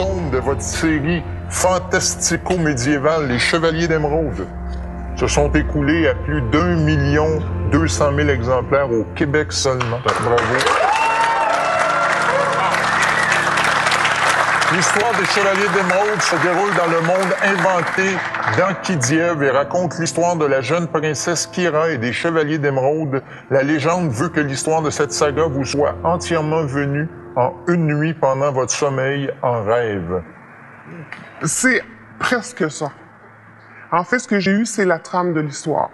12 tomes de votre série fantastico-médiévale Les Chevaliers d'Émeraude se sont écoulés à plus d'un million deux cent mille exemplaires au Québec seulement. Bravo. L'histoire des Chevaliers d'Émeraude se déroule dans le monde inventé d'Ankidiev et raconte l'histoire de la jeune princesse Kira et des Chevaliers d'Émeraude. La légende veut que l'histoire de cette saga vous soit entièrement venue en une nuit pendant votre sommeil en rêve. C'est presque ça. En fait, ce que j'ai eu, c'est la trame de l'histoire.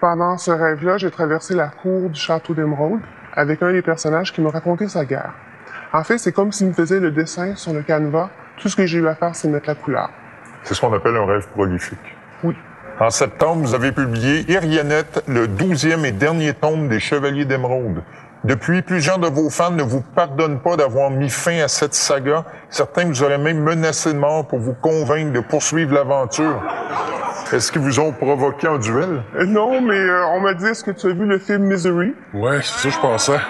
Pendant ce rêve-là, j'ai traversé la cour du château d'Émeraude avec un des personnages qui me racontait sa guerre. En fait, c'est comme s'il me faisait le dessin sur le canevas. Tout ce que j'ai eu à faire, c'est mettre la couleur. C'est ce qu'on appelle un rêve prolifique. Oui. En septembre, vous avez publié Irianette, le douzième et dernier tome des Chevaliers d'Émeraude. Depuis, plusieurs de vos fans ne vous pardonnent pas d'avoir mis fin à cette saga. Certains vous auraient même menacé de mort pour vous convaincre de poursuivre l'aventure. Est-ce qu'ils vous ont provoqué en duel? Euh, non, mais euh, on m'a dit, est-ce que tu as vu le film Misery? Ouais, c'est ça, je pensais.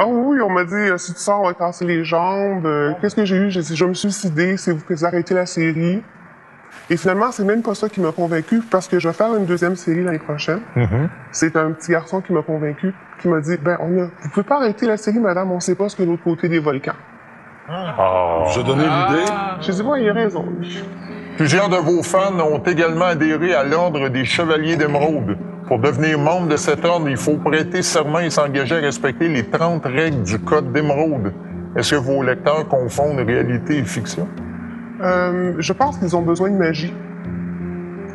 Ah oui, on m'a dit, euh, si tu sors, on va casser les jambes. Qu'est-ce que j'ai eu? J'ai dit, je me suicider, c'est vous que arrêtez la série. Et finalement, c'est même pas ça qui m'a convaincu, parce que je vais faire une deuxième série l'année prochaine. C'est un petit garçon qui m'a convaincu, qui m'a dit, ben, on a, vous pouvez pas arrêter la série, madame, on sait pas ce que l'autre côté des volcans. Ah. J'ai donné l'idée. J'ai dit, bon, il a raison. Plusieurs de vos fans ont également adhéré à l'Ordre des Chevaliers d'Émeraude. Pour devenir membre de cet ordre, il faut prêter serment et s'engager à respecter les 30 règles du Code d'Émeraude. Est-ce que vos lecteurs confondent réalité et fiction? Euh, je pense qu'ils ont besoin de magie.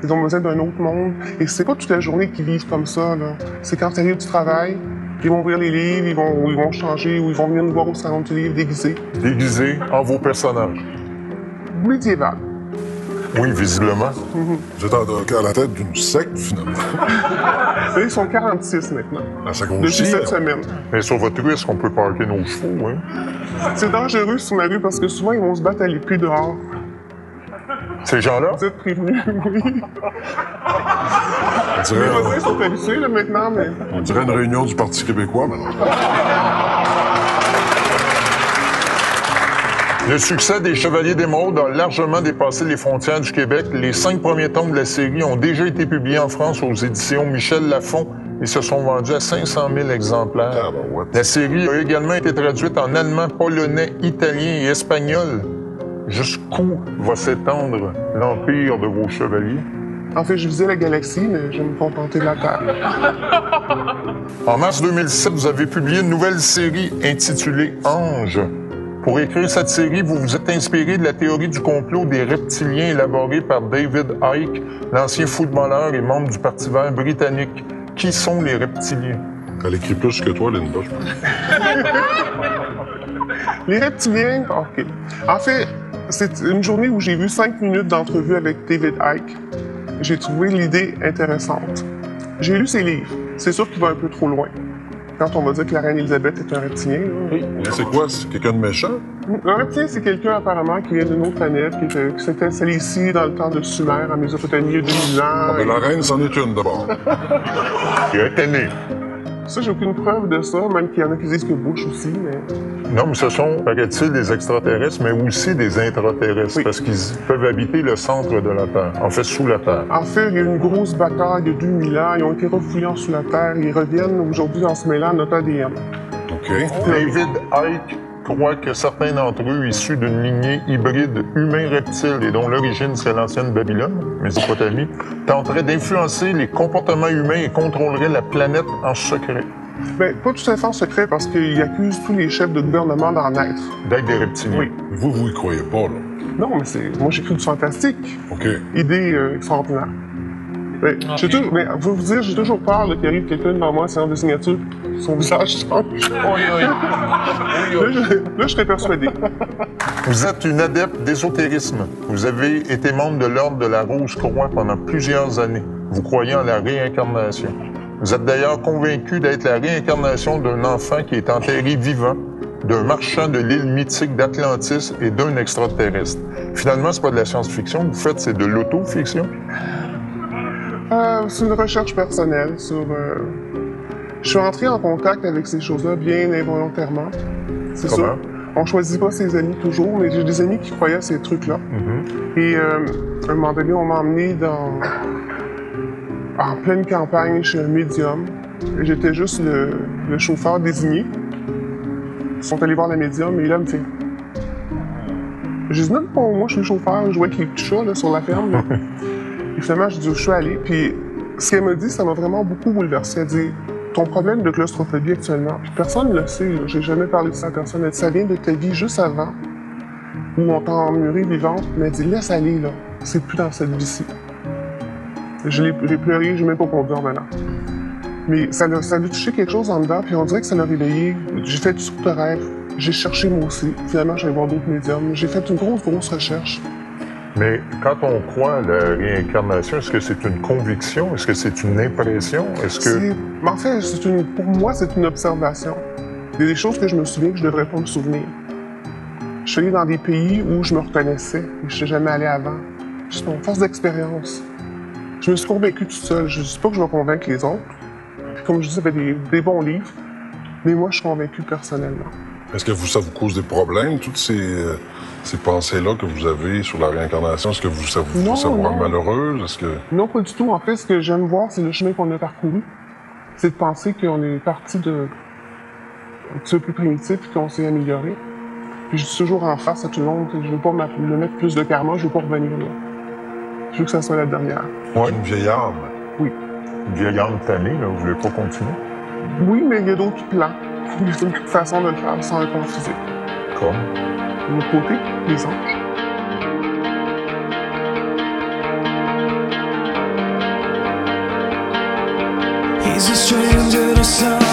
Ils ont besoin d'un autre monde. Et c'est pas toute la journée qu'ils vivent comme ça. C'est quand ils arrivent du travail, ils vont ouvrir les livres, ils vont, ils vont changer, ou ils vont venir nous voir au salon du livre déguisés. Déguisés en vos personnages. Médiéval. Oui, visiblement. Vous êtes en- à la tête d'une secte, finalement. Ils sont 46 maintenant. Ah, ça Depuis cette semaine. Mais sur votre rue, est-ce qu'on peut parquer nos chevaux, hein? C'est dangereux sur ma rue parce que souvent, ils vont se battre à l'épée dehors. Ces gens-là? Vous êtes prévenus, oui. On Les voisins sont habitués, là, maintenant, mais... on dirait une réunion du Parti québécois, maintenant. Le succès des Chevaliers d'Émeraude a largement dépassé les frontières du Québec. Les cinq premiers tomes de la série ont déjà été publiés en France aux éditions Michel Lafon et se sont vendus à 500 000 exemplaires. Ah, ben, ouais. La série a également été traduite en allemand, polonais, italien et espagnol. Jusqu'où va s'étendre l'empire de vos chevaliers? En fait, je visais la galaxie, mais je vais me contenter de la Terre. En mars 2007, vous avez publié une nouvelle série intitulée Ange. Pour écrire cette série, vous vous êtes inspiré de la théorie du complot des reptiliens élaborée par David Icke, l'ancien footballeur et membre du Parti vert britannique. Qui sont les reptiliens? Elle écrit plus que toi, Linda, je pense. Les reptiliens, OK. En fait, c'est une journée où j'ai vu cinq minutes d'entrevue avec David Icke. J'ai trouvé l'idée intéressante. J'ai lu ses livres. C'est sûr qu'il va un peu trop loin. Quand on va dire que la reine Elisabeth est un reptilien, C'est quoi? C'est quelqu'un de méchant? Un reptilien, c'est quelqu'un apparemment qui vient d'une autre planète, qui, qui s'était installé ici dans le temps de Sumer, en Mésopotamie, il y a 2000 ans. Ah, ben, la reine, c'en est une, d'abord. Il a été. Ça, j'ai aucune preuve de ça, même qu'il y en a qui disent que Bush aussi, mais... Non, mais ce sont, paraît-il, des extraterrestres, mais aussi des intraterrestres, Oui. parce qu'ils peuvent habiter le centre de la Terre, en fait, sous la Terre. En fait, il y a eu une grosse bataille a 2000 ans. Ils ont été refoulés sous la terre. Ils reviennent aujourd'hui en se mêlant à notre ADN. OK. David Icke croit que certains d'entre eux, issus d'une lignée hybride humain-reptile et dont l'origine serait l'ancienne Babylone, Mésopotamie, tenteraient d'influencer les comportements humains et contrôleraient la planète en secret, Ben, pas tout à fait en secret parce qu'ils accusent tous les chefs de gouvernement d'en être. d'être des reptiliens. Oui. Vous, vous y croyez pas, là? Non, mais c'est. Moi, j'écris du fantastique. OK. Idée euh, extraordinaire. J'ai toujours- mais vous vous dire, j'ai toujours peur qu'il arrive quelqu'un devant moi, séance de signature, son visage change. Là, je, là, je serais persuadé. Vous êtes une adepte d'ésotérisme. Vous avez été membre de l'Ordre de la Rose-Croix pendant plusieurs années. Vous croyez en la réincarnation. Vous êtes d'ailleurs convaincu d'être la réincarnation d'un enfant qui est enterré vivant, d'un marchand de l'île mythique d'Atlantis et d'un extraterrestre. Finalement, c'est pas de la science-fiction que vous faites, c'est de l'auto-fiction. Euh, c'est une recherche personnelle sur. euh, Je suis entré en contact avec ces choses-là bien involontairement. C'est sûr. On choisit pas ses amis toujours, mais j'ai des amis qui croyaient à ces trucs-là. Et euh, à un moment donné, on m'a emmené dans... en pleine campagne chez un médium. J'étais juste le, le chauffeur désigné. Ils sont allés voir le médium et là, il me fait J'ai dit non, non, moi je suis le chauffeur, je les petits chats là, sur la ferme. finalement, je dis je suis allé. Puis ce qu'elle m'a dit, ça m'a vraiment beaucoup bouleversé. Elle dit Ton problème de claustrophobie actuellement, puis personne ne le sait, j'ai jamais parlé de ça à personne. Elle dit Ça vient de ta vie juste avant, où on t'a emmuré vivante. Mais elle dit Laisse aller, là. C'est plus dans cette vie-ci. Je l'ai- pleuré, j'ai même pas conduit maintenant. Mais ça l'a ça l'a touché quelque chose en dedans, puis on dirait que ça l'a réveillé. J'ai fait toutes sortes de. J'ai cherché moi aussi. Finalement, j'allais voir d'autres médiums. J'ai fait une grosse, grosse recherche. Mais quand on croit à la réincarnation, est-ce que c'est une conviction? Est-ce que c'est une impression? Est-ce que. C'est- En fait, c'est une, pour moi, c'est une observation. Il y a des choses que je me souviens que je devrais pas me souvenir. Je suis allé dans des pays où je me reconnaissais et je suis jamais allé avant. Juste mon force d'expérience. Je me suis convaincu tout seul. Je ne dis pas que je vais convaincre les autres. Comme je dis, il y avait des, des bons livres. Mais moi, je suis convaincu personnellement. Est-ce que vous, ça vous cause des problèmes, toutes ces, euh, ces pensées-là que vous avez sur la réincarnation? Est-ce que vous, ça vous, Non, ça vous rend malheureuse? Est-ce que... Non, pas du tout. En fait, ce que j'aime voir, c'est le chemin qu'on a parcouru. C'est de penser qu'on est parti de un petit peu plus primitif et qu'on s'est amélioré. Puis je dis toujours en face à tout le monde, je veux pas me mettre plus de karma, je veux pas revenir là. Je veux que ça soit la dernière. Ouais. Une vieille âme. Oui. Une vieille âme tannée, là, vous voulez pas continuer? Oui, mais il y a d'autres plans. Il y a d'autres façons de le faire sans un corps physique. Comme? De l'autre côté, les anges. He's a stranger to some